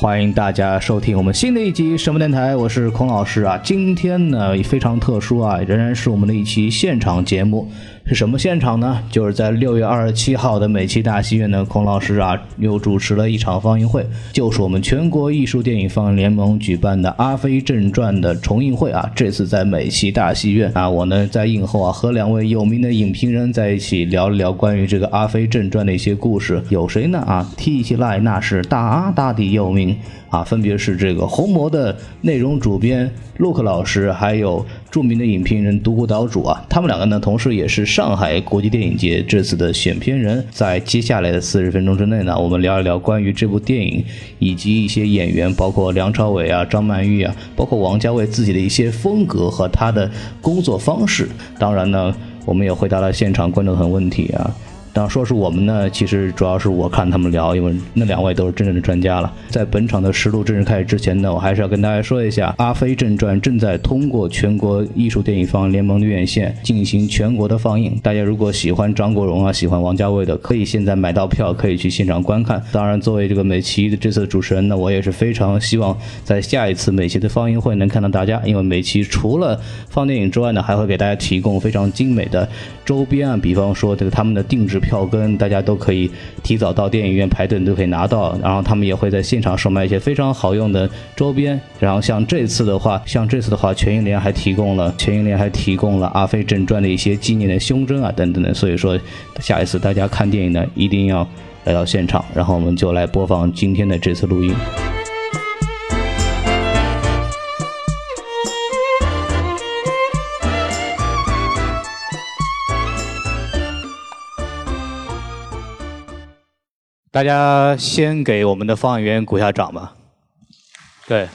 欢迎大家收听我们新的一集什么电台，我是孔老师啊。今天呢非常特殊啊，仍然是我们的一期现场节目。是什么现场呢？就是在六月二十七号的美琪大戏院呢，孔老师啊又主持了一场放映会，就是我们全国艺术电影放映联盟举办的《阿飞正传》的重映会啊。这次在美琪大戏院啊，我呢在映后啊和两位有名的影评人在一起聊了聊关于这个《阿飞正传》的一些故事。有谁呢？啊，提起来那是大大的有名。啊，分别是这个红魔的内容主编陆克老师，还有著名的影评人独孤岛主啊，他们两个呢，同时也是上海国际电影节这次的选片人。在接下来的四十分钟之内呢，我们聊一聊关于这部电影以及一些演员，包括梁朝伟啊、张曼玉啊，包括王家卫自己的一些风格和他的工作方式。当然呢，我们也回答了现场观众的问题啊。然说是我们呢，其实主要是我看他们聊，因为那两位都是真正的专家了。在本场的实录正式开始之前呢，我还是要跟大家说一下，《阿飞正传》正在通过全国艺术电影放映联盟的院线进行全国的放映。大家如果喜欢张国荣啊，喜欢王家卫的，可以现在买到票，可以去现场观看。当然，作为这个美琪的这次的主持人呢，我也是非常希望在下一次美琪的放映会能看到大家，因为美琪除了放电影之外呢，还会给大家提供非常精美的周边啊，比方说这个他们的定制。票根大家都可以提早到电影院排队都可以拿到，然后他们也会在现场售卖一些非常好用的周边。然后像这次的话，像这次的话，全银联还提供了全银联还提供了《阿飞正传》的一些纪念的胸针啊等等的。所以说，下一次大家看电影呢，一定要来到现场。然后我们就来播放今天的这次录音。大家先给我们的放映员鼓下掌吧。对，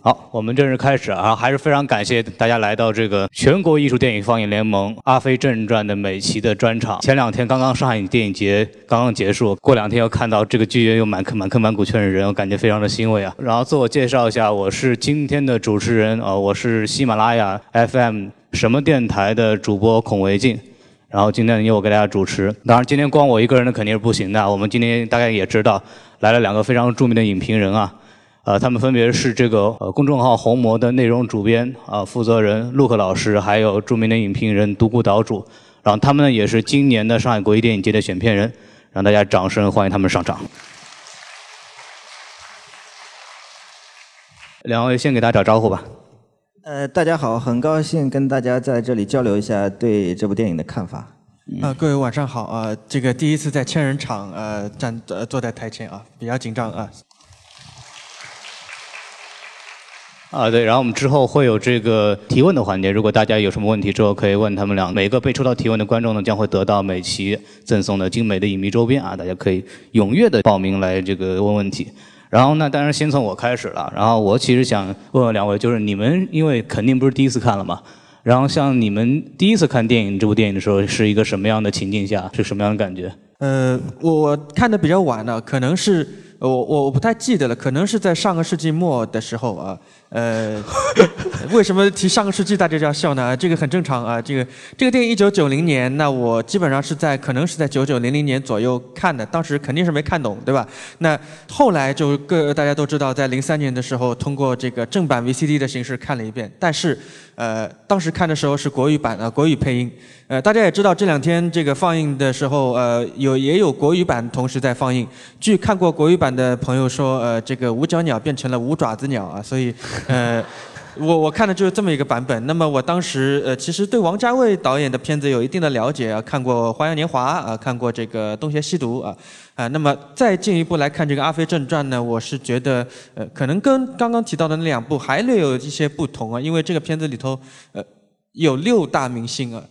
好，我们正式开始啊！还是非常感谢大家来到这个全国艺术电影放映联盟《阿飞正传》的美琪的专场。前两天刚刚上海电影节刚刚结束，过两天又看到这个剧院又满坑满坑满谷全是人，我感觉非常的欣慰啊！然后自我介绍一下，我是今天的主持人啊，我是喜马拉雅 FM。什么电台的主播孔维静，然后今天由我给大家主持。当然，今天光我一个人呢肯定是不行的。我们今天大概也知道，来了两个非常著名的影评人啊，呃，他们分别是这个呃公众号红魔的内容主编啊负责人陆克老师，还有著名的影评人独孤岛主。然后他们呢也是今年的上海国际电影节的选片人，让大家掌声欢迎他们上场。两位先给大家打招呼吧。呃，大家好，很高兴跟大家在这里交流一下对这部电影的看法。啊，各位晚上好啊，这个第一次在千人场呃站呃坐在台前啊，比较紧张啊。啊，对，然后我们之后会有这个提问的环节，如果大家有什么问题之后可以问他们俩。每个被抽到提问的观众呢，将会得到美琪赠送的精美的影迷周边啊，大家可以踊跃的报名来这个问问题。然后那当然先从我开始了。然后我其实想问问两位，就是你们因为肯定不是第一次看了嘛。然后像你们第一次看电影这部电影的时候，是一个什么样的情境下，是什么样的感觉？呃，我看的比较晚了，可能是我我我不太记得了，可能是在上个世纪末的时候啊。呃，为什么提上个世纪大家就要笑呢？这个很正常啊。这个这个电影一九九零年，那我基本上是在可能是在九九零零年左右看的，当时肯定是没看懂，对吧？那后来就各大家都知道，在零三年的时候，通过这个正版 VCD 的形式看了一遍，但是呃，当时看的时候是国语版啊，国语配音。呃，大家也知道这两天这个放映的时候，呃，有也有国语版同时在放映。据看过国语版的朋友说，呃，这个五角鸟变成了五爪子鸟啊，所以。呃，我我看的就是这么一个版本。那么我当时呃，其实对王家卫导演的片子有一定的了解啊，看过《花样年华》啊，看过这个《东邪西毒》啊，啊，那么再进一步来看这个《阿飞正传》呢，我是觉得呃，可能跟刚刚提到的那两部还略有一些不同啊，因为这个片子里头呃有六大明星啊，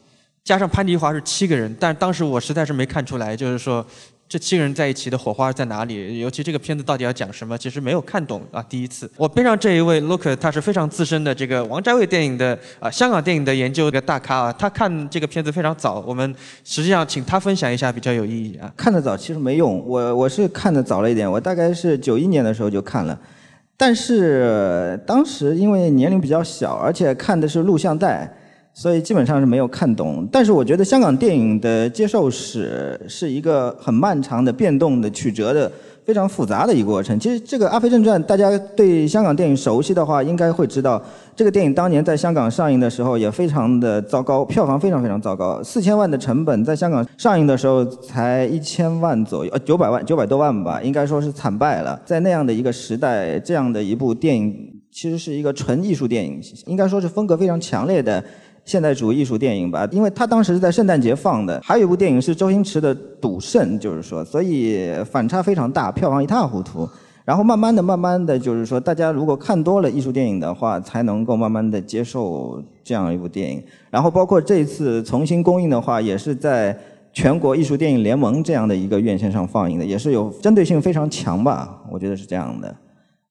加上潘迪华是七个人，但当时我实在是没看出来，就是说。这七个人在一起的火花在哪里？尤其这个片子到底要讲什么？其实没有看懂啊。第一次，我边上这一位 Look，他是非常资深的这个王家卫电影的啊香港电影的研究的大咖啊。他看这个片子非常早，我们实际上请他分享一下比较有意义啊。看得早其实没用，我我是看得早了一点，我大概是九一年的时候就看了，但是当时因为年龄比较小，而且看的是录像带。所以基本上是没有看懂。但是我觉得香港电影的接受史是一个很漫长的、变动的、曲折的、非常复杂的一个过程。其实这个《阿飞正传》，大家对香港电影熟悉的话，应该会知道，这个电影当年在香港上映的时候也非常的糟糕，票房非常非常糟糕，四千万的成本，在香港上映的时候才一千万左右，呃，九百万、九百多万吧，应该说是惨败了。在那样的一个时代，这样的一部电影其实是一个纯艺术电影，应该说是风格非常强烈的。现代主义艺术电影吧，因为它当时是在圣诞节放的。还有一部电影是周星驰的《赌圣》，就是说，所以反差非常大，票房一塌糊涂。然后慢慢的、慢慢的，就是说，大家如果看多了艺术电影的话，才能够慢慢的接受这样一部电影。然后包括这次重新公映的话，也是在全国艺术电影联盟这样的一个院线上放映的，也是有针对性非常强吧，我觉得是这样的。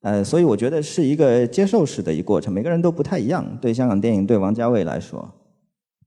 呃，所以我觉得是一个接受式的一个过程，每个人都不太一样。对香港电影，对王家卫来说，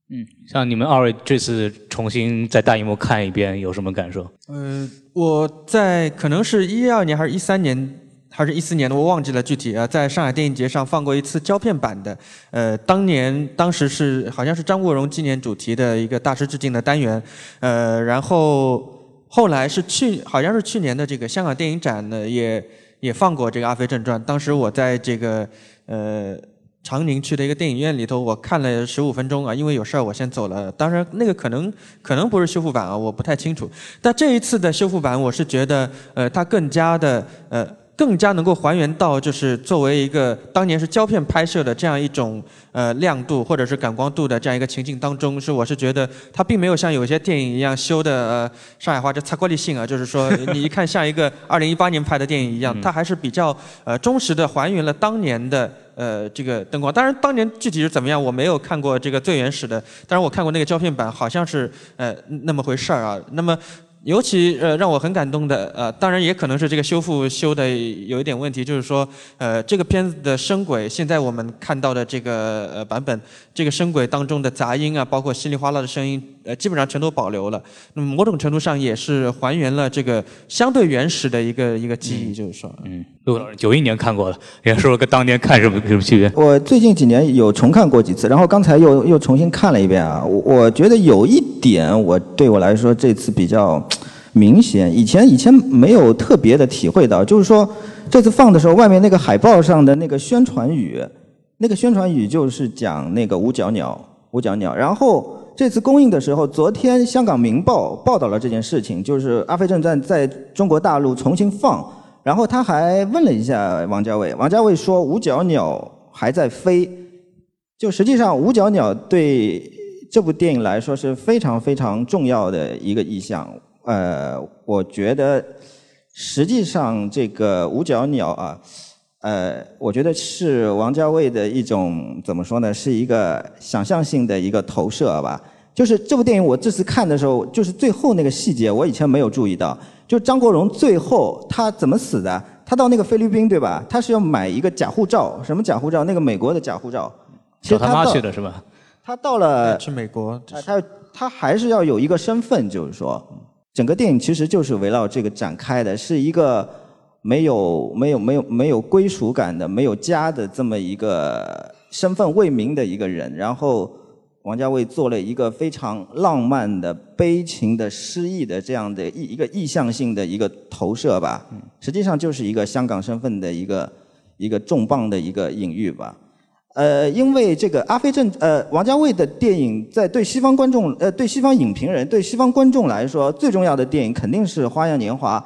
嗯，像你们二位这次重新在大荧幕看一遍，有什么感受？呃，我在可能是一二年还是一三年还是一四年的，我忘记了具体啊，在上海电影节上放过一次胶片版的。呃，当年当时是好像是张国荣纪念主题的一个大师致敬的单元。呃，然后后来是去好像是去年的这个香港电影展呢也。也放过这个《阿飞正传》，当时我在这个呃长宁区的一个电影院里头，我看了十五分钟啊，因为有事儿我先走了。当然那个可能可能不是修复版啊，我不太清楚。但这一次的修复版，我是觉得呃它更加的呃。更加能够还原到，就是作为一个当年是胶片拍摄的这样一种呃亮度或者是感光度的这样一个情境当中，是我是觉得它并没有像有些电影一样修的呃上海话这擦玻璃性啊，就是说你一看像一个 二零一八年拍的电影一样，它还是比较呃忠实的还原了当年的呃这个灯光。当然当年具体是怎么样，我没有看过这个最原始的，当然我看过那个胶片版，好像是呃那么回事儿啊。那么。尤其呃让我很感动的呃，当然也可能是这个修复修的有一点问题，就是说呃这个片子的声轨，现在我们看到的这个呃版本，这个声轨当中的杂音啊，包括稀里哗啦的声音，呃基本上全都保留了。那么某种程度上也是还原了这个相对原始的一个一个记忆，就是说，嗯，陆老师九一年看过了，也说跟当年看什么什么区别？我最近几年有重看过几次，然后刚才又又重新看了一遍啊，我我觉得有一点我对我来说这次比较。明显，以前以前没有特别的体会到，就是说这次放的时候，外面那个海报上的那个宣传语，那个宣传语就是讲那个五角鸟，五角鸟。然后这次公映的时候，昨天香港《明报》报道了这件事情，就是《阿飞正传》在中国大陆重新放，然后他还问了一下王家卫，王家卫说五角鸟还在飞，就实际上五角鸟对这部电影来说是非常非常重要的一个意象。呃，我觉得实际上这个五角鸟啊，呃，我觉得是王家卫的一种怎么说呢？是一个想象性的一个投射吧。就是这部电影我这次看的时候，就是最后那个细节，我以前没有注意到。就张国荣最后他怎么死的？他到那个菲律宾对吧？他是要买一个假护照，什么假护照？那个美国的假护照。找他妈去的是吧？他到了去美国，他他还是要有一个身份，就是说。整个电影其实就是围绕这个展开的，是一个没有没有没有没有归属感的、没有家的这么一个身份未明的一个人。然后王家卫做了一个非常浪漫的、悲情的、诗意的这样的一一个意向性的一个投射吧。实际上就是一个香港身份的一个一个重磅的一个隐喻吧。呃，因为这个《阿飞正》呃，王家卫的电影在对西方观众呃，对西方影评人、对西方观众来说，最重要的电影肯定是《花样年华》，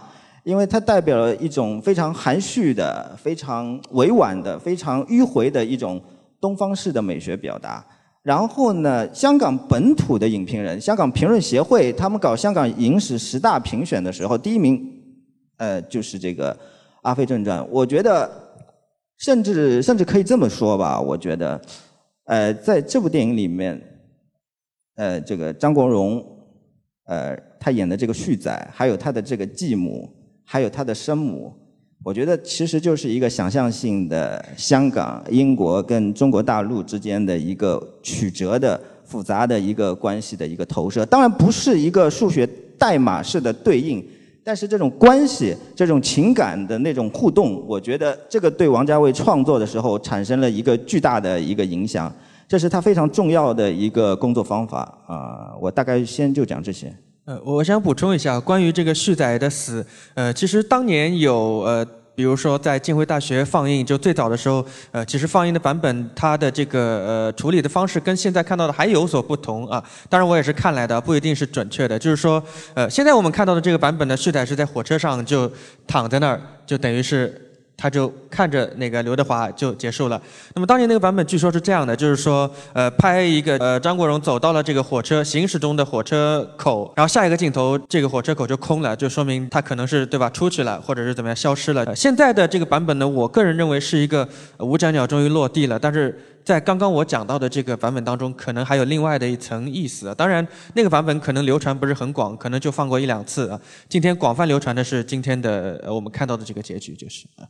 因为它代表了一种非常含蓄的、非常委婉的、非常迂回的一种东方式的美学表达。然后呢，香港本土的影评人，香港评论协会他们搞香港影史十大评选的时候，第一名呃就是这个《阿飞正传》，我觉得。甚至甚至可以这么说吧，我觉得，呃，在这部电影里面，呃，这个张国荣，呃，他演的这个旭仔，还有他的这个继母，还有他的生母，我觉得其实就是一个想象性的香港、英国跟中国大陆之间的一个曲折的、复杂的一个关系的一个投射。当然，不是一个数学代码式的对应。但是这种关系、这种情感的那种互动，我觉得这个对王家卫创作的时候产生了一个巨大的一个影响。这是他非常重要的一个工作方法啊、我大概先就讲这些。呃，我想补充一下关于这个旭仔的死，呃，其实当年有呃。比如说，在浸会大学放映，就最早的时候，呃，其实放映的版本，它的这个呃处理的方式跟现在看到的还有所不同啊。当然，我也是看来的，不一定是准确的。就是说，呃，现在我们看到的这个版本呢，旭仔是在火车上就躺在那儿，就等于是他就看着那个刘德华就结束了。那么当年那个版本据说是这样的，就是说，呃，拍一个呃张国荣走到了这个火车行驶中的火车口，然后下一个镜头这个火车口就空了，就说明他可能是对吧出去了，或者是怎么样消失了。现在的这个版本呢，我个人认为是一个呃五角鸟终于落地了，但是。在刚刚我讲到的这个版本当中，可能还有另外的一层意思。当然，那个版本可能流传不是很广，可能就放过一两次啊。今天广泛流传的是今天的呃我们看到的这个结局，就是啊。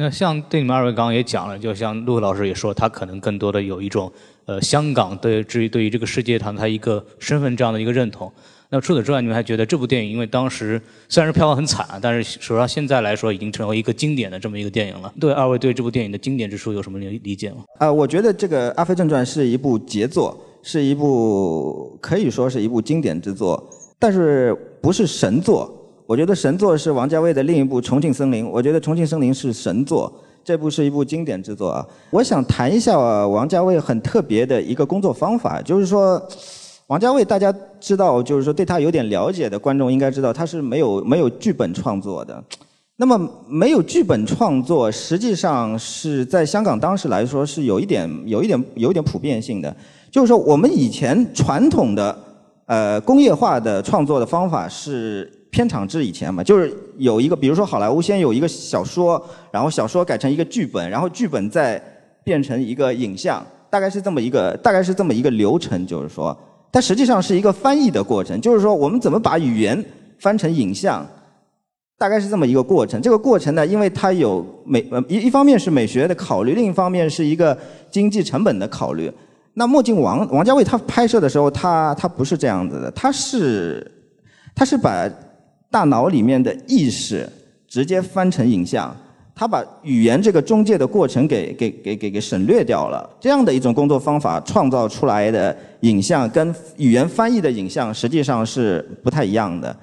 那像对你们二位刚刚也讲了，就像陆老师也说，他可能更多的有一种呃香港对至于对于这个世界堂他一个身份这样的一个认同。那除此之外，你们还觉得这部电影，因为当时虽然是票房很惨，但是实际上现在来说已经成为一个经典的这么一个电影了。对二位对这部电影的经典之处有什么理理解吗？啊、我觉得这个《阿飞正传》是一部杰作，是一部可以说是一部经典之作，但是不是神作。我觉得神作是王家卫的另一部《重庆森林》，我觉得《重庆森林》是神作，这部是一部经典之作啊。我想谈一下、啊、王家卫很特别的一个工作方法，就是说。王家卫，大家知道，就是说对他有点了解的观众应该知道，他是没有没有剧本创作的。那么没有剧本创作，实际上是在香港当时来说是有一点、有一点、有一点普遍性的。就是说，我们以前传统的呃工业化的创作的方法是片场制以前嘛，就是有一个，比如说好莱坞先有一个小说，然后小说改成一个剧本，然后剧本再变成一个影像，大概是这么一个，大概是这么一个流程，就是说。它实际上是一个翻译的过程，就是说我们怎么把语言翻成影像，大概是这么一个过程。这个过程呢，因为它有美呃一一方面是美学的考虑，另一方面是一个经济成本的考虑。那墨镜王王家卫他拍摄的时候，他他不是这样子的，他是他是把大脑里面的意识直接翻成影像。他把语言这个中介的过程给给给给给省略掉了，这样的一种工作方法创造出来的影像跟语言翻译的影像实际上是不太一样的。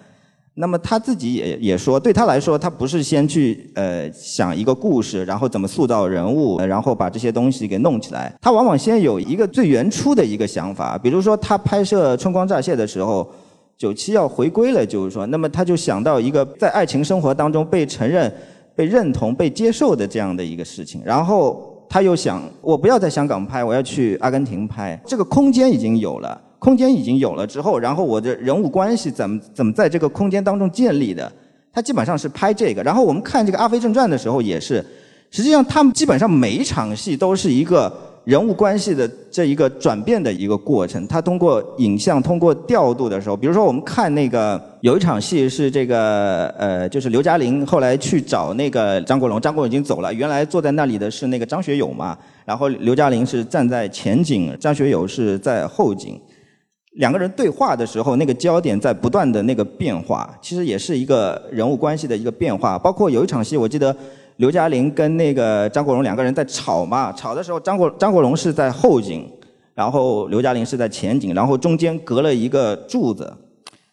那么他自己也也说，对他来说，他不是先去呃想一个故事，然后怎么塑造人物，然后把这些东西给弄起来。他往往先有一个最原初的一个想法，比如说他拍摄《春光乍泄》的时候，九七要回归了，就是说，那么他就想到一个在爱情生活当中被承认。被认同、被接受的这样的一个事情，然后他又想，我不要在香港拍，我要去阿根廷拍。这个空间已经有了，空间已经有了之后，然后我的人物关系怎么怎么在这个空间当中建立的？他基本上是拍这个。然后我们看这个《阿飞正传》的时候也是，实际上他们基本上每一场戏都是一个人物关系的这一个转变的一个过程。他通过影像、通过调度的时候，比如说我们看那个。有一场戏是这个呃，就是刘嘉玲后来去找那个张国荣，张国荣已经走了，原来坐在那里的是那个张学友嘛，然后刘嘉玲是站在前景，张学友是在后景，两个人对话的时候，那个焦点在不断的那个变化，其实也是一个人物关系的一个变化。包括有一场戏，我记得刘嘉玲跟那个张国荣两个人在吵嘛，吵的时候张国张国荣是在后景，然后刘嘉玲是在前景，然后中间隔了一个柱子。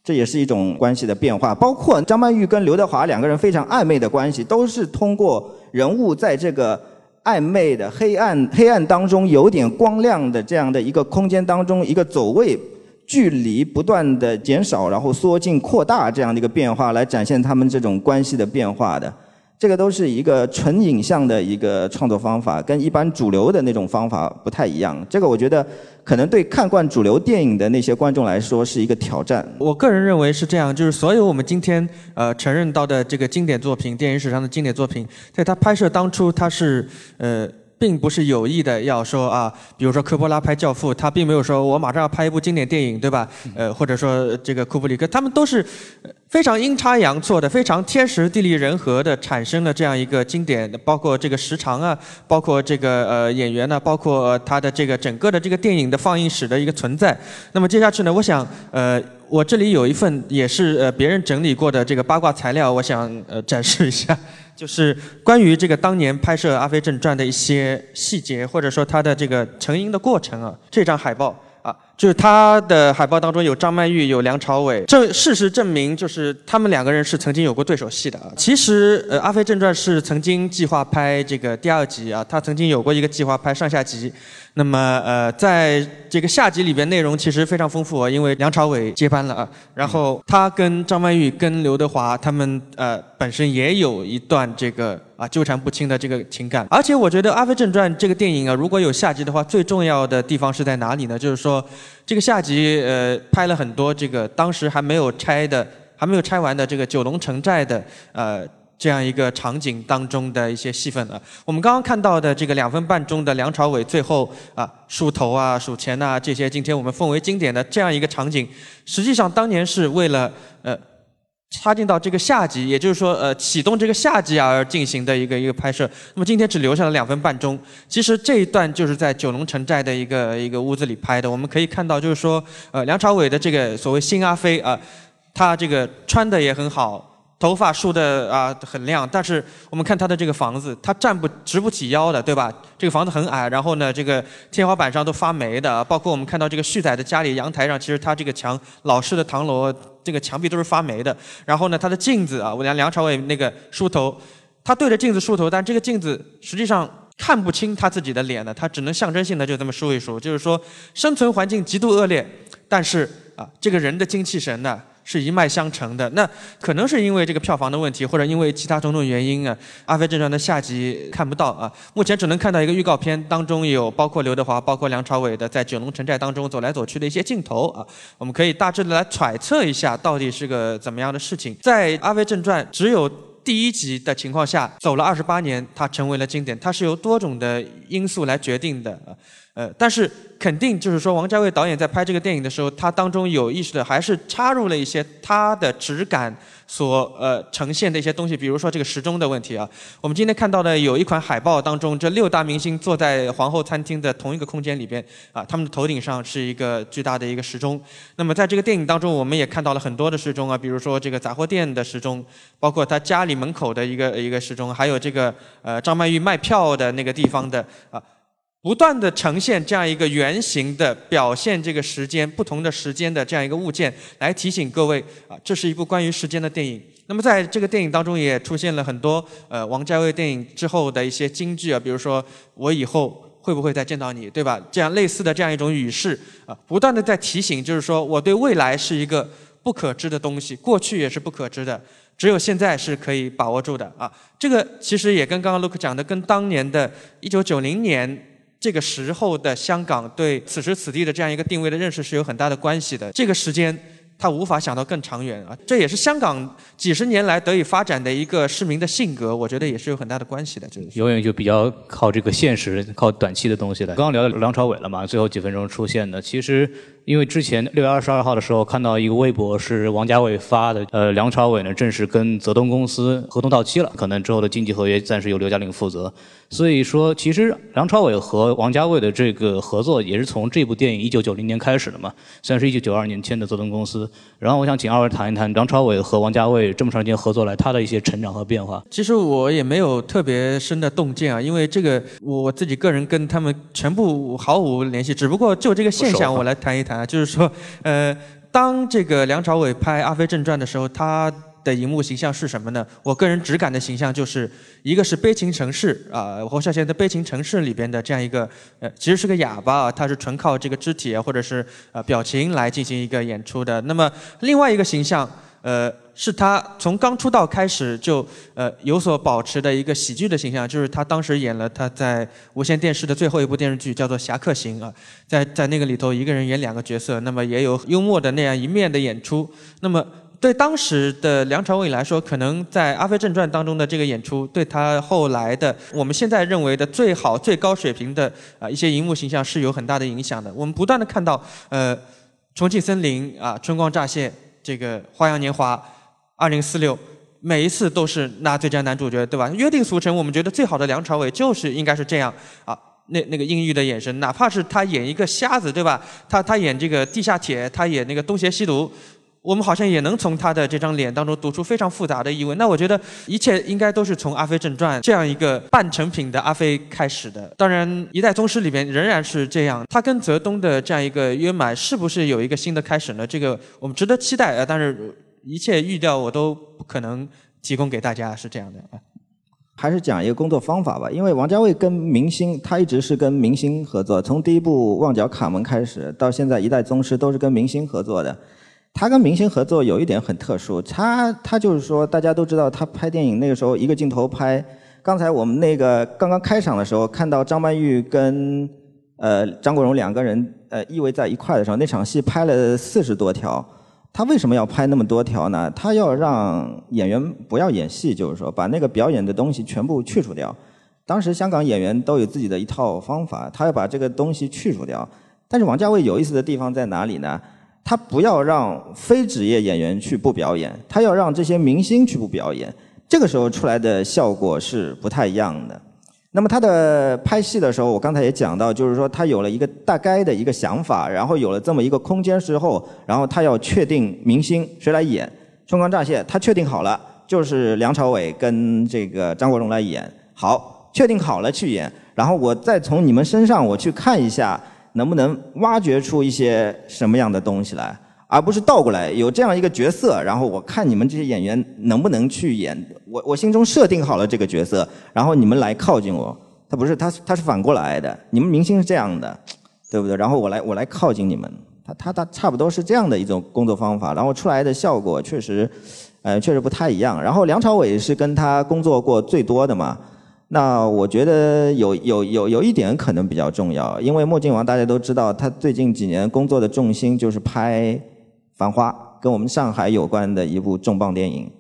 这也是一种关系的变化，包括张曼玉跟刘德华两个人非常暧昧的关系，都是通过人物在这个暧昧的黑暗黑暗当中有点光亮的这样的一个空间当中，一个走位距离不断的减少，然后缩进扩大这样的一个变化，来展现他们这种关系的变化的。这个都是一个纯影像的一个创作方法，跟一般主流的那种方法不太一样。这个我觉得可能对看惯主流电影的那些观众来说是一个挑战。我个人认为是这样，就是所有我们今天呃承认到的这个经典作品，电影史上的经典作品，在它拍摄当初，它是呃。并不是有意的要说啊，比如说科波拉拍《教父》，他并没有说我马上要拍一部经典电影，对吧？呃，或者说这个库布里克，他们都是非常阴差阳错的，非常天时地利人和的产生了这样一个经典，包括这个时长啊，包括这个呃演员呢，包括它的这个整个的这个电影的放映史的一个存在。那么接下去呢，我想呃，我这里有一份也是呃别人整理过的这个八卦材料，我想呃展示一下，就是关于这个当年拍摄《阿飞正传》的一些细节，或者说它的这个成因的过程啊。这张海报。就是他的海报当中有张曼玉，有梁朝伟。这事实证明，就是他们两个人是曾经有过对手戏的啊。其实，呃，《阿飞正传》是曾经计划拍这个第二集啊，他曾经有过一个计划拍上下集。那么，呃，在这个下集里边，内容其实非常丰富啊，因为梁朝伟接班了啊。然后他跟张曼玉、跟刘德华他们呃本身也有一段这个啊纠缠不清的这个情感。而且我觉得《阿飞正传》这个电影啊，如果有下集的话，最重要的地方是在哪里呢？就是说，这个下集呃拍了很多这个当时还没有拆的、还没有拆完的这个九龙城寨的呃。这样一个场景当中的一些戏份啊，我们刚刚看到的这个两分半钟的梁朝伟最后啊数头啊数钱呐这些，今天我们奉为经典的这样一个场景，实际上当年是为了呃插进到这个下集，也就是说呃启动这个下集而进行的一个一个拍摄。那么今天只留下了两分半钟，其实这一段就是在九龙城寨的一个一个屋子里拍的。我们可以看到，就是说呃梁朝伟的这个所谓新阿飞啊，他这个穿的也很好。头发梳的啊很亮，但是我们看他的这个房子，他站不直不起腰的，对吧？这个房子很矮，然后呢，这个天花板上都发霉的，包括我们看到这个旭仔的家里阳台上，其实他这个墙老式的唐楼，这个墙壁都是发霉的。然后呢，他的镜子啊，我梁梁朝伟那个梳头，他对着镜子梳头，但这个镜子实际上看不清他自己的脸的，他只能象征性的就这么梳一梳，就是说生存环境极度恶劣，但是啊，这个人的精气神呢？是一脉相承的，那可能是因为这个票房的问题，或者因为其他种种原因啊，《阿飞正传》的下集看不到啊，目前只能看到一个预告片，当中有包括刘德华、包括梁朝伟的在九龙城寨当中走来走去的一些镜头啊，我们可以大致的来揣测一下，到底是个怎么样的事情。在《阿飞正传》只有第一集的情况下，走了二十八年，它成为了经典，它是由多种的因素来决定的啊。呃，但是肯定就是说，王家卫导演在拍这个电影的时候，他当中有意识的还是插入了一些他的质感所呃呈现的一些东西，比如说这个时钟的问题啊。我们今天看到的有一款海报当中，这六大明星坐在皇后餐厅的同一个空间里边啊，他们的头顶上是一个巨大的一个时钟。那么在这个电影当中，我们也看到了很多的时钟啊，比如说这个杂货店的时钟，包括他家里门口的一个一个时钟，还有这个呃张曼玉卖票的那个地方的啊。不断的呈现这样一个圆形的表现，这个时间不同的时间的这样一个物件，来提醒各位啊，这是一部关于时间的电影。那么在这个电影当中也出现了很多呃王家卫电影之后的一些金句啊，比如说我以后会不会再见到你，对吧？这样类似的这样一种语式啊，不断的在提醒，就是说我对未来是一个不可知的东西，过去也是不可知的，只有现在是可以把握住的啊。这个其实也跟刚刚 Luke 讲的，跟当年的1990年。这个时候的香港对此时此地的这样一个定位的认识是有很大的关系的。这个时间。他无法想到更长远啊，这也是香港几十年来得以发展的一个市民的性格，我觉得也是有很大的关系的。就是永远就比较靠这个现实，靠短期的东西的。刚刚聊到梁朝伟了嘛，最后几分钟出现的，其实因为之前六月二十二号的时候看到一个微博是王家卫发的，呃，梁朝伟呢正式跟泽东公司合同到期了，可能之后的经济合约暂时由刘嘉玲负责。所以说，其实梁朝伟和王家卫的这个合作也是从这部电影一九九零年开始的嘛，虽然是一九九二年签的泽东公司。然后我想请二位谈一谈梁朝伟和王家卫这么长时间合作来他的一些成长和变化。其实我也没有特别深的洞见啊，因为这个我自己个人跟他们全部毫无联系。只不过就这个现象，我来谈一谈啊，就是说，呃，当这个梁朝伟拍《阿飞正传》的时候，他。的荧幕形象是什么呢？我个人直感的形象就是一个是《悲情城市》啊，侯孝贤的《悲情城市》里边的这样一个呃，其实是个哑巴啊，他是纯靠这个肢体或者是呃表情来进行一个演出的。那么另外一个形象呃，是他从刚出道开始就呃有所保持的一个喜剧的形象，就是他当时演了他在无线电视的最后一部电视剧叫做《侠客行》啊，在在那个里头一个人演两个角色，那么也有幽默的那样一面的演出。那么对当时的梁朝伟来说，可能在《阿飞正传》当中的这个演出，对他后来的我们现在认为的最好、最高水平的啊一些荧幕形象是有很大的影响的。我们不断的看到，呃，《重庆森林》啊，《春光乍泄》这个《花样年华》，二零四六，每一次都是拿最佳男主角，对吧？约定俗成，我们觉得最好的梁朝伟就是应该是这样啊，那那个阴郁的眼神，哪怕是他演一个瞎子，对吧？他他演这个地下铁，他演那个东邪西毒。我们好像也能从他的这张脸当中读出非常复杂的意味。那我觉得一切应该都是从《阿飞正传》这样一个半成品的阿飞开始的。当然，《一代宗师》里面仍然是这样。他跟泽东的这样一个约满，是不是有一个新的开始呢？这个我们值得期待啊！但是一切预料我都不可能提供给大家，是这样的啊。还是讲一个工作方法吧，因为王家卫跟明星，他一直是跟明星合作，从第一部《旺角卡门》开始，到现在《一代宗师》都是跟明星合作的。他跟明星合作有一点很特殊，他他就是说，大家都知道他拍电影那个时候一个镜头拍。刚才我们那个刚刚开场的时候，看到张曼玉跟呃张国荣两个人呃依偎在一块的时候，那场戏拍了四十多条。他为什么要拍那么多条呢？他要让演员不要演戏，就是说把那个表演的东西全部去除掉。当时香港演员都有自己的一套方法，他要把这个东西去除掉。但是王家卫有意思的地方在哪里呢？他不要让非职业演员去不表演，他要让这些明星去不表演，这个时候出来的效果是不太一样的。那么他的拍戏的时候，我刚才也讲到，就是说他有了一个大概的一个想法，然后有了这么一个空间之后，然后他要确定明星谁来演。春光乍泄，他确定好了，就是梁朝伟跟这个张国荣来演。好，确定好了去演，然后我再从你们身上我去看一下。能不能挖掘出一些什么样的东西来，而不是倒过来有这样一个角色，然后我看你们这些演员能不能去演，我我心中设定好了这个角色，然后你们来靠近我，他不是他他是反过来的，你们明星是这样的，对不对？然后我来我来靠近你们，他他他差不多是这样的一种工作方法，然后出来的效果确实，呃确实不太一样。然后梁朝伟是跟他工作过最多的嘛。那我觉得有有有有一点可能比较重要，因为《墨镜王》大家都知道，他最近几年工作的重心就是拍《繁花》，跟我们上海有关的一部重磅电影。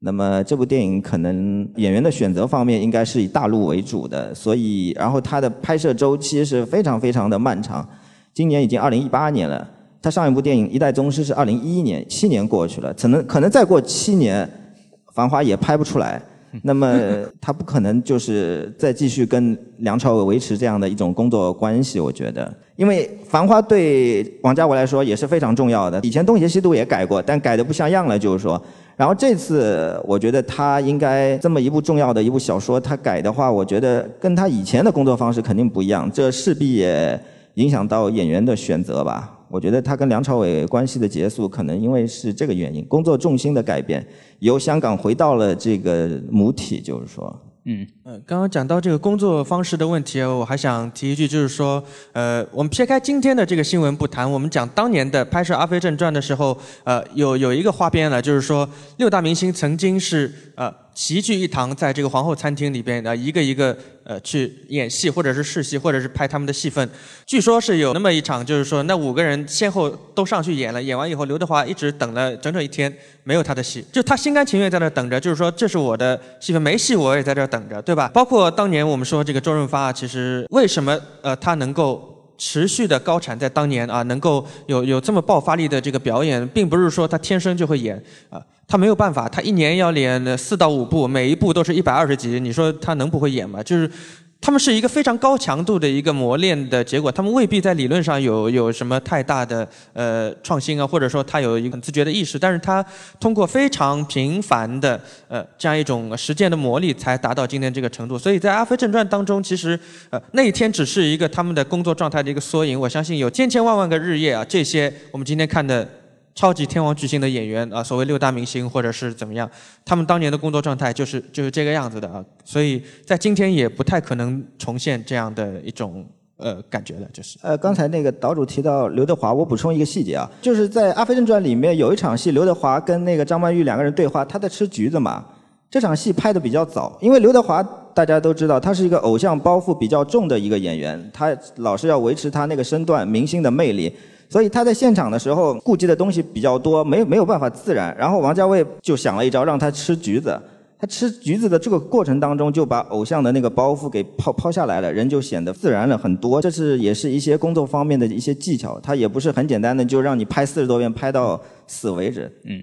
那么这部电影可能演员的选择方面应该是以大陆为主的，所以然后它的拍摄周期是非常非常的漫长。今年已经二零一八年了，他上一部电影《一代宗师》是二零一一年，七年过去了，可能可能再过七年，《繁花》也拍不出来。那么他不可能就是再继续跟梁朝伟维持这样的一种工作关系，我觉得，因为《繁花》对王家卫来说也是非常重要的。以前《东邪西毒》也改过，但改的不像样了，就是说。然后这次我觉得他应该这么一部重要的一部小说，他改的话，我觉得跟他以前的工作方式肯定不一样，这势必也影响到演员的选择吧。我觉得他跟梁朝伟关系的结束，可能因为是这个原因，工作重心的改变，由香港回到了这个母体，就是说，嗯，呃，刚刚讲到这个工作方式的问题，我还想提一句，就是说，呃，我们撇开今天的这个新闻不谈，我们讲当年的拍摄《阿飞正传》的时候，呃，有有一个花边了，就是说六大明星曾经是呃。齐聚一堂，在这个皇后餐厅里边，啊，一个一个呃去演戏，或者是试戏，或者是拍他们的戏份。据说是有那么一场，就是说那五个人先后都上去演了，演完以后，刘德华一直等了整整一天，没有他的戏，就他心甘情愿在那等着，就是说这是我的戏份，没戏我也在这等着，对吧？包括当年我们说这个周润发，其实为什么呃他能够。持续的高产，在当年啊，能够有有这么爆发力的这个表演，并不是说他天生就会演啊，他没有办法，他一年要演四到五部，每一部都是一百二十集，你说他能不会演吗？就是。他们是一个非常高强度的一个磨练的结果，他们未必在理论上有有什么太大的呃创新啊，或者说他有一个很自觉的意识，但是他通过非常频繁的呃这样一种实践的磨砺，才达到今天这个程度。所以在《阿飞正传》当中，其实呃那一天只是一个他们的工作状态的一个缩影。我相信有千千万万个日夜啊，这些我们今天看的。超级天王巨星的演员啊，所谓六大明星或者是怎么样，他们当年的工作状态就是就是这个样子的啊，所以在今天也不太可能重现这样的一种呃感觉了，就是。呃，刚才那个岛主提到刘德华，我补充一个细节啊，就是在《阿飞正传》里面有一场戏，刘德华跟那个张曼玉两个人对话，他在吃橘子嘛。这场戏拍的比较早，因为刘德华大家都知道，他是一个偶像包袱比较重的一个演员，他老是要维持他那个身段、明星的魅力。所以他在现场的时候顾忌的东西比较多，没没有办法自然。然后王家卫就想了一招，让他吃橘子。他吃橘子的这个过程当中，就把偶像的那个包袱给抛抛下来了，人就显得自然了很多。这是也是一些工作方面的一些技巧，他也不是很简单的就让你拍四十多遍拍到死为止。嗯。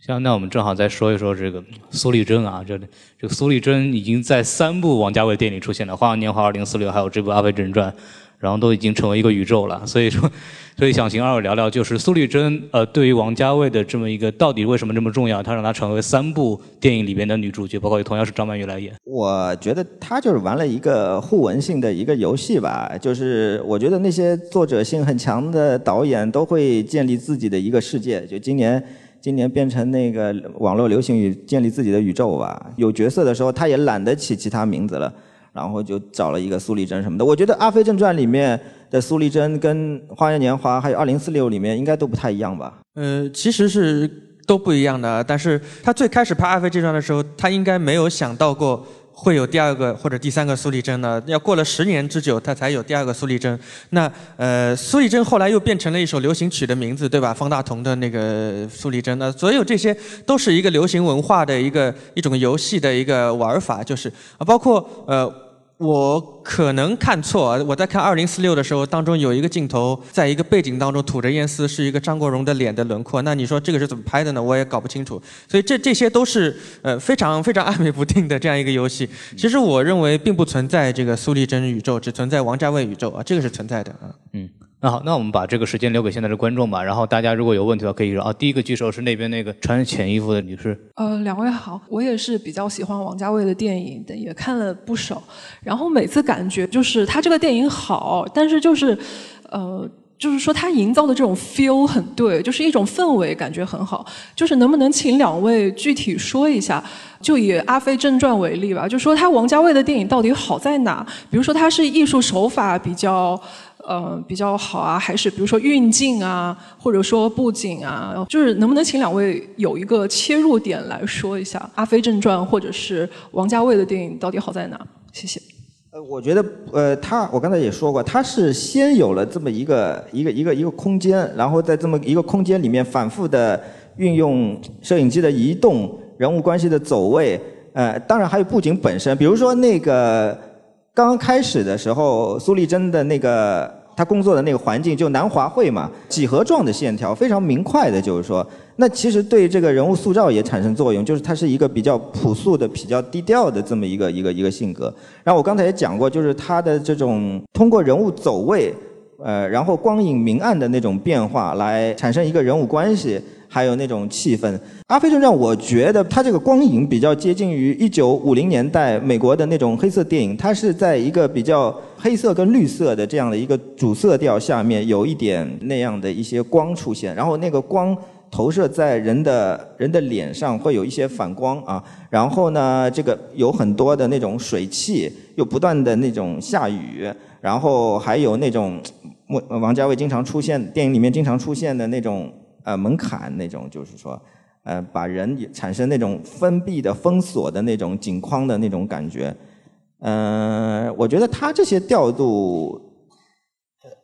像那我们正好再说一说这个苏丽珍啊，这这个苏丽珍已经在三部王家卫电影出现了，《花样年华》二零四六，还有这部《阿飞正传》，然后都已经成为一个宇宙了。所以说，所以想请二位聊聊，就是苏丽珍呃，对于王家卫的这么一个到底为什么这么重要？他让她成为三部电影里边的女主角，包括同样是张曼玉来演。我觉得他就是玩了一个互文性的一个游戏吧，就是我觉得那些作者性很强的导演都会建立自己的一个世界，就今年。今年变成那个网络流行语，建立自己的宇宙吧。有角色的时候，他也懒得起其他名字了，然后就找了一个苏丽珍什么的。我觉得《阿飞正传》里面的苏丽珍跟《花样年华》还有《二零四六》里面应该都不太一样吧？呃，其实是都不一样的。但是他最开始拍《阿飞正传》的时候，他应该没有想到过。会有第二个或者第三个苏丽珍呢？要过了十年之久，他才有第二个苏丽珍。那呃，苏丽珍后来又变成了一首流行曲的名字，对吧？方大同的那个苏丽珍。那所有这些都是一个流行文化的一个一种游戏的一个玩法，就是啊，包括呃。我可能看错，我在看《二零四六》的时候，当中有一个镜头，在一个背景当中吐着烟丝，是一个张国荣的脸的轮廓。那你说这个是怎么拍的呢？我也搞不清楚。所以这这些都是呃非常非常暧昧不定的这样一个游戏。其实我认为并不存在这个苏丽珍宇宙，只存在王家卫宇宙啊，这个是存在的啊。嗯。那好，那我们把这个时间留给现在的观众吧。然后大家如果有问题的话，可以说啊，第一个举手是那边那个穿浅衣服的女士。呃，两位好，我也是比较喜欢王家卫的电影，也看了不少。然后每次感觉就是他这个电影好，但是就是，呃，就是说他营造的这种 feel 很对，就是一种氛围感觉很好。就是能不能请两位具体说一下？就以《阿飞正传》为例吧，就说他王家卫的电影到底好在哪？比如说他是艺术手法比较。呃，比较好啊，还是比如说运镜啊，或者说布景啊，就是能不能请两位有一个切入点来说一下《阿飞正传》或者是王家卫的电影到底好在哪？谢谢。呃，我觉得，呃，他我刚才也说过，他是先有了这么一个一个一个一个空间，然后在这么一个空间里面反复的运用摄影机的移动、人物关系的走位，呃，当然还有布景本身，比如说那个刚刚开始的时候，苏丽珍的那个。他工作的那个环境就南华会嘛，几何状的线条，非常明快的，就是说，那其实对这个人物塑造也产生作用，就是他是一个比较朴素的、比较低调的这么一个一个一个性格。然后我刚才也讲过，就是他的这种通过人物走位，呃，然后光影明暗的那种变化来产生一个人物关系。还有那种气氛，《阿飞正传》我觉得它这个光影比较接近于一九五零年代美国的那种黑色电影，它是在一个比较黑色跟绿色的这样的一个主色调下面，有一点那样的一些光出现，然后那个光投射在人的人的脸上会有一些反光啊，然后呢，这个有很多的那种水汽，又不断的那种下雨，然后还有那种王家卫经常出现电影里面经常出现的那种。呃，门槛那种，就是说，呃，把人产生那种封闭的、封锁的那种景框的那种感觉。嗯，我觉得他这些调度，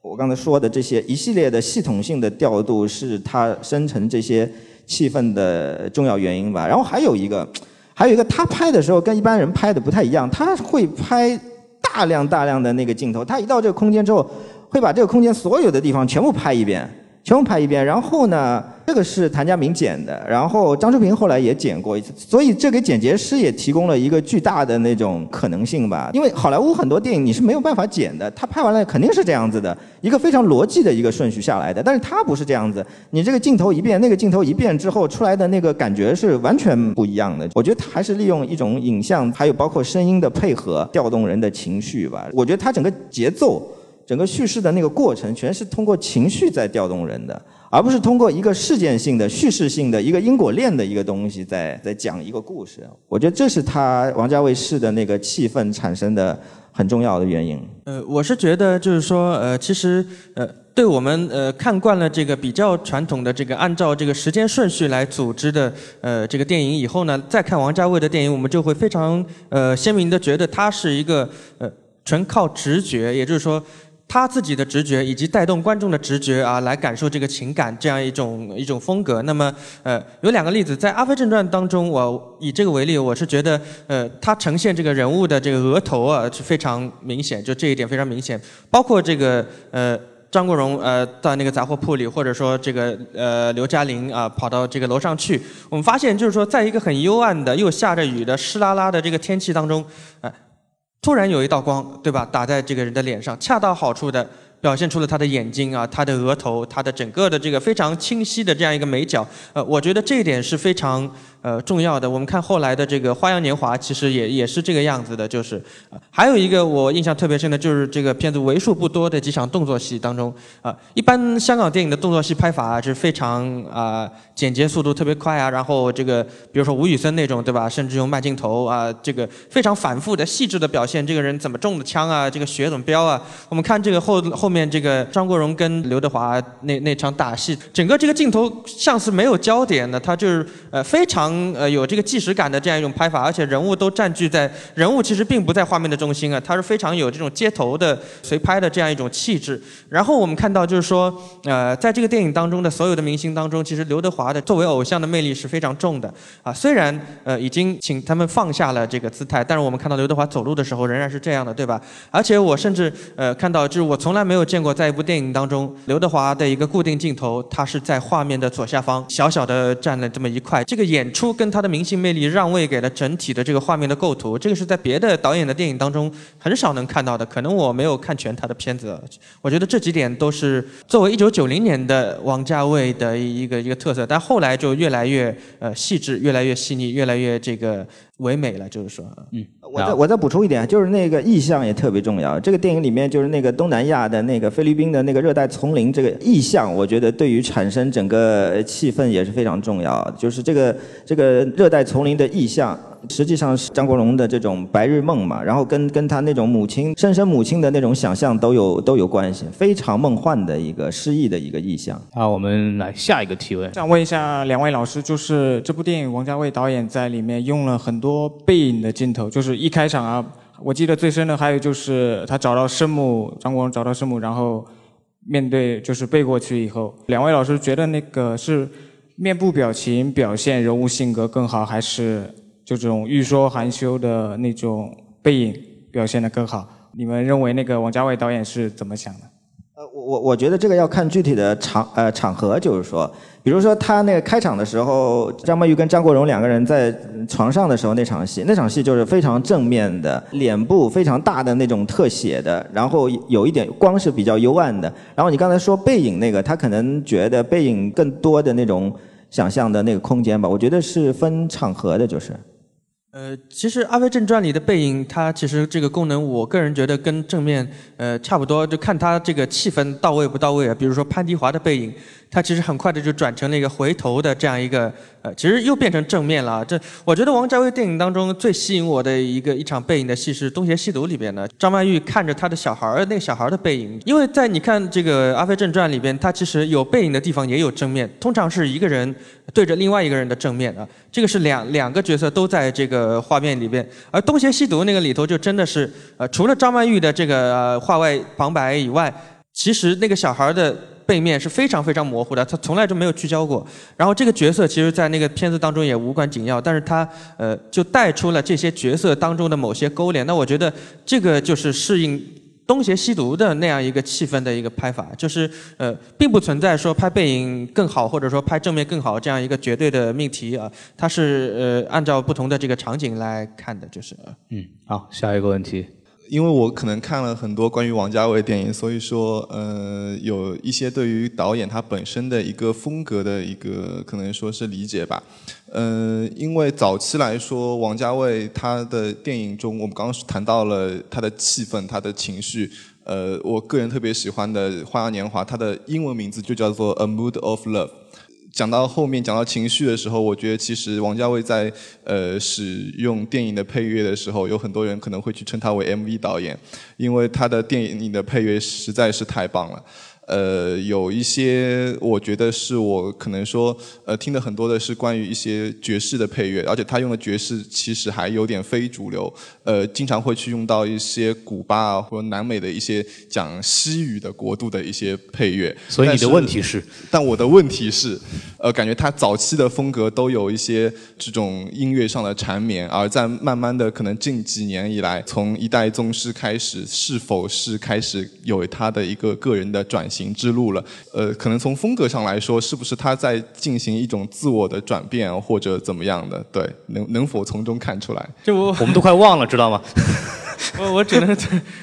我刚才说的这些一系列的系统性的调度，是他生成这些气氛的重要原因吧。然后还有一个，还有一个，他拍的时候跟一般人拍的不太一样，他会拍大量大量的那个镜头。他一到这个空间之后，会把这个空间所有的地方全部拍一遍。全部拍一遍，然后呢，这个是谭家明剪的，然后张志平后来也剪过一次，所以这给剪辑师也提供了一个巨大的那种可能性吧。因为好莱坞很多电影你是没有办法剪的，他拍完了肯定是这样子的，一个非常逻辑的一个顺序下来的，但是他不是这样子，你这个镜头一变，那个镜头一变之后出来的那个感觉是完全不一样的。我觉得他还是利用一种影像，还有包括声音的配合，调动人的情绪吧。我觉得他整个节奏。整个叙事的那个过程，全是通过情绪在调动人的，而不是通过一个事件性的、叙事性的一个因果链的一个东西在在讲一个故事。我觉得这是他王家卫式的那个气氛产生的很重要的原因。呃，我是觉得就是说，呃，其实呃，对我们呃看惯了这个比较传统的这个按照这个时间顺序来组织的呃这个电影以后呢，再看王家卫的电影，我们就会非常呃鲜明的觉得他是一个呃纯靠直觉，也就是说。他自己的直觉以及带动观众的直觉啊，来感受这个情感，这样一种一种风格。那么，呃，有两个例子，在《阿飞正传》当中，我以这个为例，我是觉得，呃，他呈现这个人物的这个额头啊是非常明显，就这一点非常明显。包括这个，呃。张国荣呃到那个杂货铺里，或者说这个呃刘嘉玲啊跑到这个楼上去，我们发现就是说，在一个很幽暗的又下着雨的湿拉拉的这个天气当中，呃，突然有一道光，对吧，打在这个人的脸上，恰到好处的。表现出了他的眼睛啊，他的额头，他的整个的这个非常清晰的这样一个眉角，呃，我觉得这一点是非常呃重要的。我们看后来的这个《花样年华》，其实也也是这个样子的，就是。还有一个我印象特别深的就是这个片子为数不多的几场动作戏当中，啊，一般香港电影的动作戏拍法是非常啊简洁，速度特别快啊，然后这个比如说吴宇森那种，对吧？甚至用慢镜头啊，这个非常反复的细致的表现这个人怎么中的枪啊，这个血怎么飙啊。我们看这个后后。面这个张国荣跟刘德华那那场打戏，整个这个镜头像是没有焦点的，他就是呃非常呃有这个纪实感的这样一种拍法，而且人物都占据在人物其实并不在画面的中心啊，他是非常有这种街头的随拍的这样一种气质。然后我们看到就是说呃在这个电影当中的所有的明星当中，其实刘德华的作为偶像的魅力是非常重的啊，虽然呃已经请他们放下了这个姿态，但是我们看到刘德华走路的时候仍然是这样的，对吧？而且我甚至呃看到就是我从来没有。见过在一部电影当中，刘德华的一个固定镜头，他是在画面的左下方，小小的占了这么一块。这个演出跟他的明星魅力让位给了整体的这个画面的构图。这个是在别的导演的电影当中很少能看到的。可能我没有看全他的片子，我觉得这几点都是作为一九九零年的王家卫的一个一个特色。但后来就越来越呃细致，越来越细腻，越来越这个。唯美了，就是说，嗯，我再我再补充一点，就是那个意象也特别重要。这个电影里面就是那个东南亚的那个菲律宾的那个热带丛林，这个意象，我觉得对于产生整个气氛也是非常重要。就是这个这个热带丛林的意象。实际上是张国荣的这种白日梦嘛，然后跟跟他那种母亲深深母亲的那种想象都有都有关系，非常梦幻的一个诗意的一个意象。好，我们来下一个提问。想问一下两位老师，就是这部电影王家卫导演在里面用了很多背影的镜头，就是一开场啊，我记得最深的还有就是他找到生母，张国荣找到生母，然后面对就是背过去以后，两位老师觉得那个是面部表情表现人物性格更好，还是？就这种欲说含羞的那种背影表现得更好，你们认为那个王家卫导演是怎么想的？呃，我我我觉得这个要看具体的场呃场合，就是说，比如说他那个开场的时候，张曼玉跟张国荣两个人在床上的时候那场戏，那场戏就是非常正面的，脸部非常大的那种特写的，然后有一点光是比较幽暗的。然后你刚才说背影那个，他可能觉得背影更多的那种想象的那个空间吧，我觉得是分场合的，就是。呃，其实《阿飞正传》里的背影，它其实这个功能，我个人觉得跟正面呃差不多，就看它这个气氛到位不到位啊。比如说潘迪华的背影。他其实很快的就转成了一个回头的这样一个，呃，其实又变成正面了。这我觉得王家卫电影当中最吸引我的一个一场背影的戏是《东邪西毒》里边的张曼玉看着他的小孩儿，那个小孩儿的背影。因为在你看这个《阿飞正传》里边，他其实有背影的地方也有正面，通常是一个人对着另外一个人的正面啊。这个是两两个角色都在这个画面里边，而《东邪西毒》那个里头就真的是，呃，除了张曼玉的这个呃画外旁白以外，其实那个小孩儿的。背面是非常非常模糊的，他从来就没有聚焦过。然后这个角色其实，在那个片子当中也无关紧要，但是他呃就带出了这些角色当中的某些勾连。那我觉得这个就是适应东邪西毒的那样一个气氛的一个拍法，就是呃并不存在说拍背影更好或者说拍正面更好这样一个绝对的命题啊，它是呃按照不同的这个场景来看的，就是嗯好，下一个问题。因为我可能看了很多关于王家卫的电影，所以说，呃，有一些对于导演他本身的一个风格的一个可能说是理解吧。呃，因为早期来说，王家卫他的电影中，我们刚刚谈到了他的气氛、他的情绪。呃，我个人特别喜欢的《花样年华》，它的英文名字就叫做《A Mood of Love》。讲到后面讲到情绪的时候，我觉得其实王家卫在呃使用电影的配乐的时候，有很多人可能会去称他为 MV 导演，因为他的电影的配乐实在是太棒了。呃，有一些我觉得是我可能说，呃，听的很多的是关于一些爵士的配乐，而且他用的爵士其实还有点非主流，呃，经常会去用到一些古巴啊或者南美的一些讲西语的国度的一些配乐。所以你的问题是？但我的问题是，呃，感觉他早期的风格都有一些这种音乐上的缠绵，而在慢慢的可能近几年以来，从一代宗师开始，是否是开始有他的一个个人的转？型之路了。呃，可能从风格上来说，是不是他在进行一种自我的转变，或者怎么样的？对，能能否从中看出来？就我我们都快忘了，知道吗？我我只能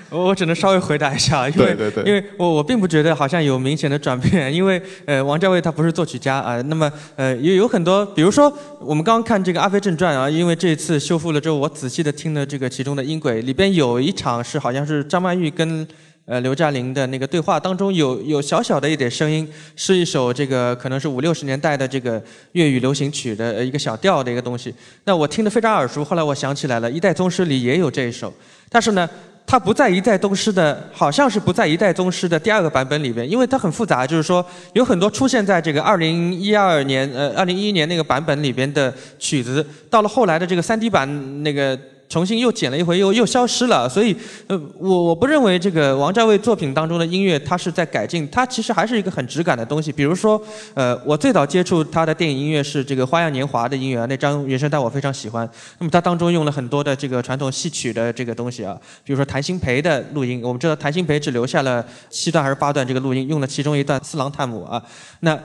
我我只能稍微回答一下，因为对对对因为我我并不觉得好像有明显的转变，因为呃王家卫他不是作曲家啊、那么呃也有很多，比如说我们刚刚看这个《阿飞正传》啊，因为这次修复了之后，我仔细的听了这个其中的音轨，里边有一场是好像是张曼玉跟。呃，刘嘉玲的那个对话当中有有小小的一点声音，是一首这个可能是五六十年代的这个粤语流行曲的一个小调的一个东西。那我听得非常耳熟，后来我想起来了，《一代宗师》里也有这一首，但是呢，它不在《一代宗师》的，好像是不在《一代宗师》的第二个版本里边，因为它很复杂，就是说有很多出现在这个二零一二年呃二零一一年那个版本里边的曲子，到了后来的这个三 D 版那个。重新又剪了一回，又又消失了，所以，呃，我我不认为这个王家卫作品当中的音乐，它是在改进，它其实还是一个很质感的东西。比如说，呃，我最早接触他的电影音乐是这个《花样年华》的音乐啊，那张原声带我非常喜欢。那么它当中用了很多的这个传统戏曲的这个东西啊，比如说谭鑫培的录音，我们知道谭鑫培只留下了七段还是八段这个录音，用了其中一段《四郎探母》啊，那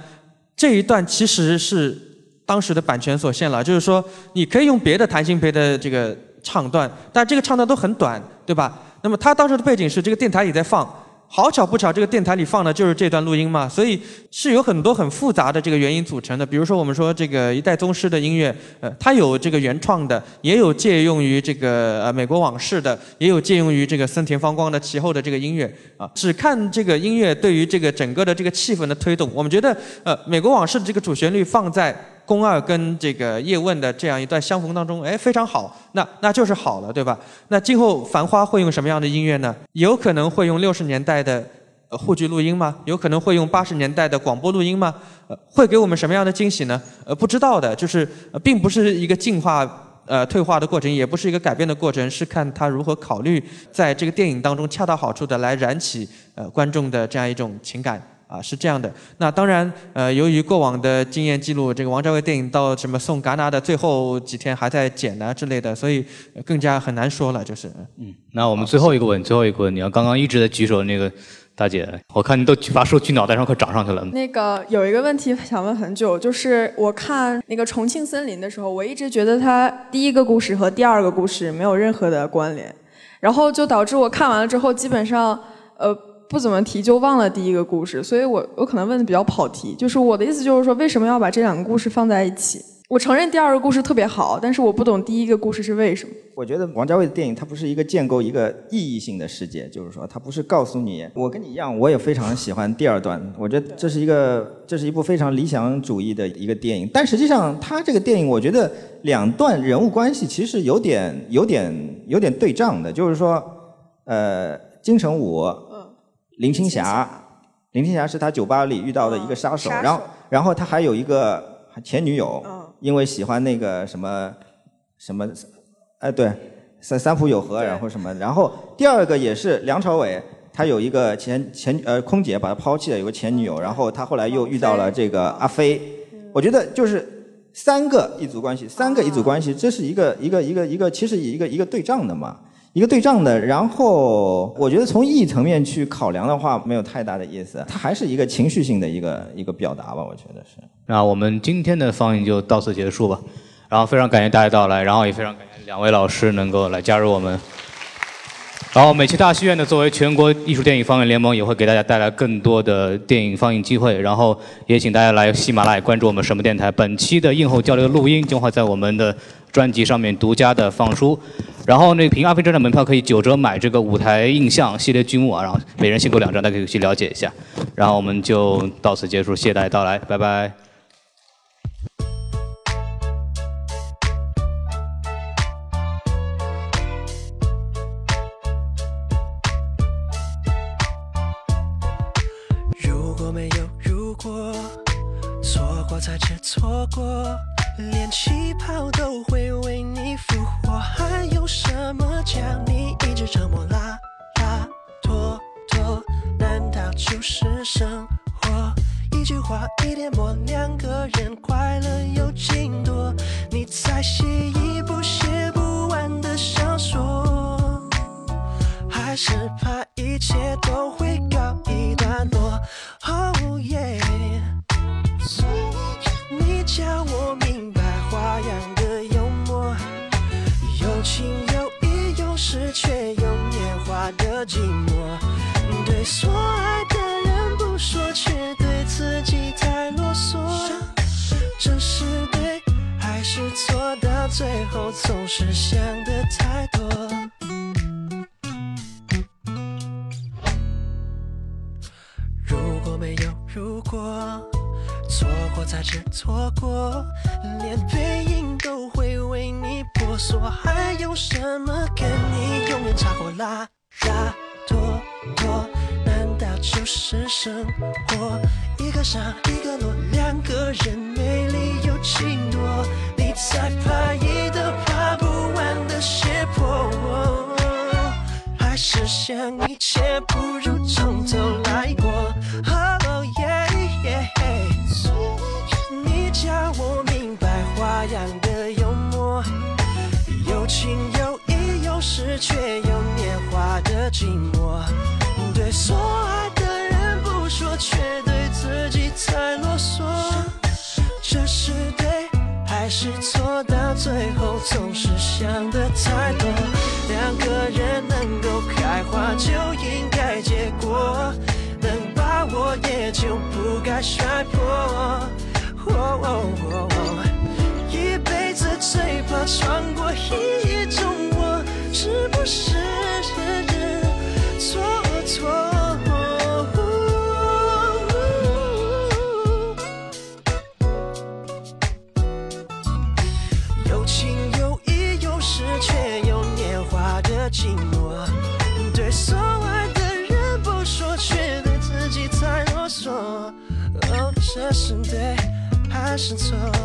这一段其实是当时的版权所限了，就是说你可以用别的谭鑫培的这个。唱段，但这个唱段都很短，对吧？那么他当时的背景是这个电台也在放，好巧不巧，这个电台里放的就是这段录音嘛，所以是有很多很复杂的这个原因组成的。比如说我们说这个一代宗师的音乐，呃，它有这个原创的，也有借用于这个呃美国往事的，也有借用于这个森田芳光的其后的这个音乐啊。只看这个音乐对于这个整个的这个气氛的推动，我们觉得呃美国往事的这个主旋律放在。宫二跟这个叶问的这样一段相逢当中，哎，非常好，那那就是好了，对吧？那今后《繁花》会用什么样的音乐呢？有可能会用六十年代的呃沪剧录音吗？有可能会用八十年代的广播录音吗？呃，会给我们什么样的惊喜呢？呃，不知道的，就是并不是一个进化呃退化的过程，也不是一个改变的过程，是看他如何考虑在这个电影当中恰到好处的来燃起呃观众的这样一种情感。啊，是这样的。那当然，呃，由于过往的经验记录，这个王家卫电影到什么送戛纳的最后几天还在剪呢之类的，所以更加很难说了。就是，嗯，那我们最后一个问，最后一个问，你要刚刚一直在举手的那个大姐，我看你都把手举脑袋上，快长上去了。那个有一个问题想问很久，就是我看那个《重庆森林》的时候，我一直觉得它第一个故事和第二个故事没有任何的关联，然后就导致我看完了之后，基本上，呃。不怎么提就忘了第一个故事，所以我我可能问的比较跑题。就是我的意思就是说，为什么要把这两个故事放在一起？我承认第二个故事特别好，但是我不懂第一个故事是为什么。我觉得王家卫的电影它不是一个建构一个意义性的世界，就是说它不是告诉你，我跟你一样，我也非常喜欢第二段。我觉得这是一个这是一部非常理想主义的一个电影，但实际上它这个电影，我觉得两段人物关系其实有点有点有点对仗的，就是说，呃，金城武。林青霞，林青霞。是他酒吧里遇到的一个杀手，然后然后他还有一个前女友，因为喜欢那个什么什么，哎对，三三浦友和，然后什么，然后第二个也是梁朝伟，他有一个前前呃空姐把他抛弃了，有个前女友，然后他后来又遇到了这个阿飞，我觉得就是三个一组关系，三个一组关系，这是一个一个一个一个其实一个一个对仗的嘛。一个对仗的，然后我觉得从意义层面去考量的话，没有太大的意思，它还是一个情绪性的一个一个表达吧，我觉得是。那我们今天的放映就到此结束吧，然后非常感谢大家到来，然后也非常感谢两位老师能够来加入我们。然后美琪大戏院呢，作为全国艺术电影放映联盟，也会给大家带来更多的电影放映机会。然后也请大家来喜马拉雅关注我们什么电台。本期的映后交流录音将会在我们的专辑上面独家的放出。然后那凭阿飞这张门票可以九折买这个舞台印象系列剧目啊，然后每人限购两张，大家可以去了解一下。然后我们就到此结束，谢谢大家到来，拜拜。总是想的太多。如果没有如果，错过才是错过，连背影都会为你婆娑，还有什么跟你永远差过啦啦拖拖？难道就是生活？一个上一个落，两个人没理由情多，你才怕一的爬不完的斜坡。还是想一切不如从头来过。Oh yeah 你教我明白花样的幽默，有情有义，有时却有年华的寂寞。对所爱的人不说，却对自己太啰嗦。这是对还是错？到最后总是想的太多。两个人能够开花就应该结果，能把握也就不该摔破。哦哦哦哦一辈子最怕己太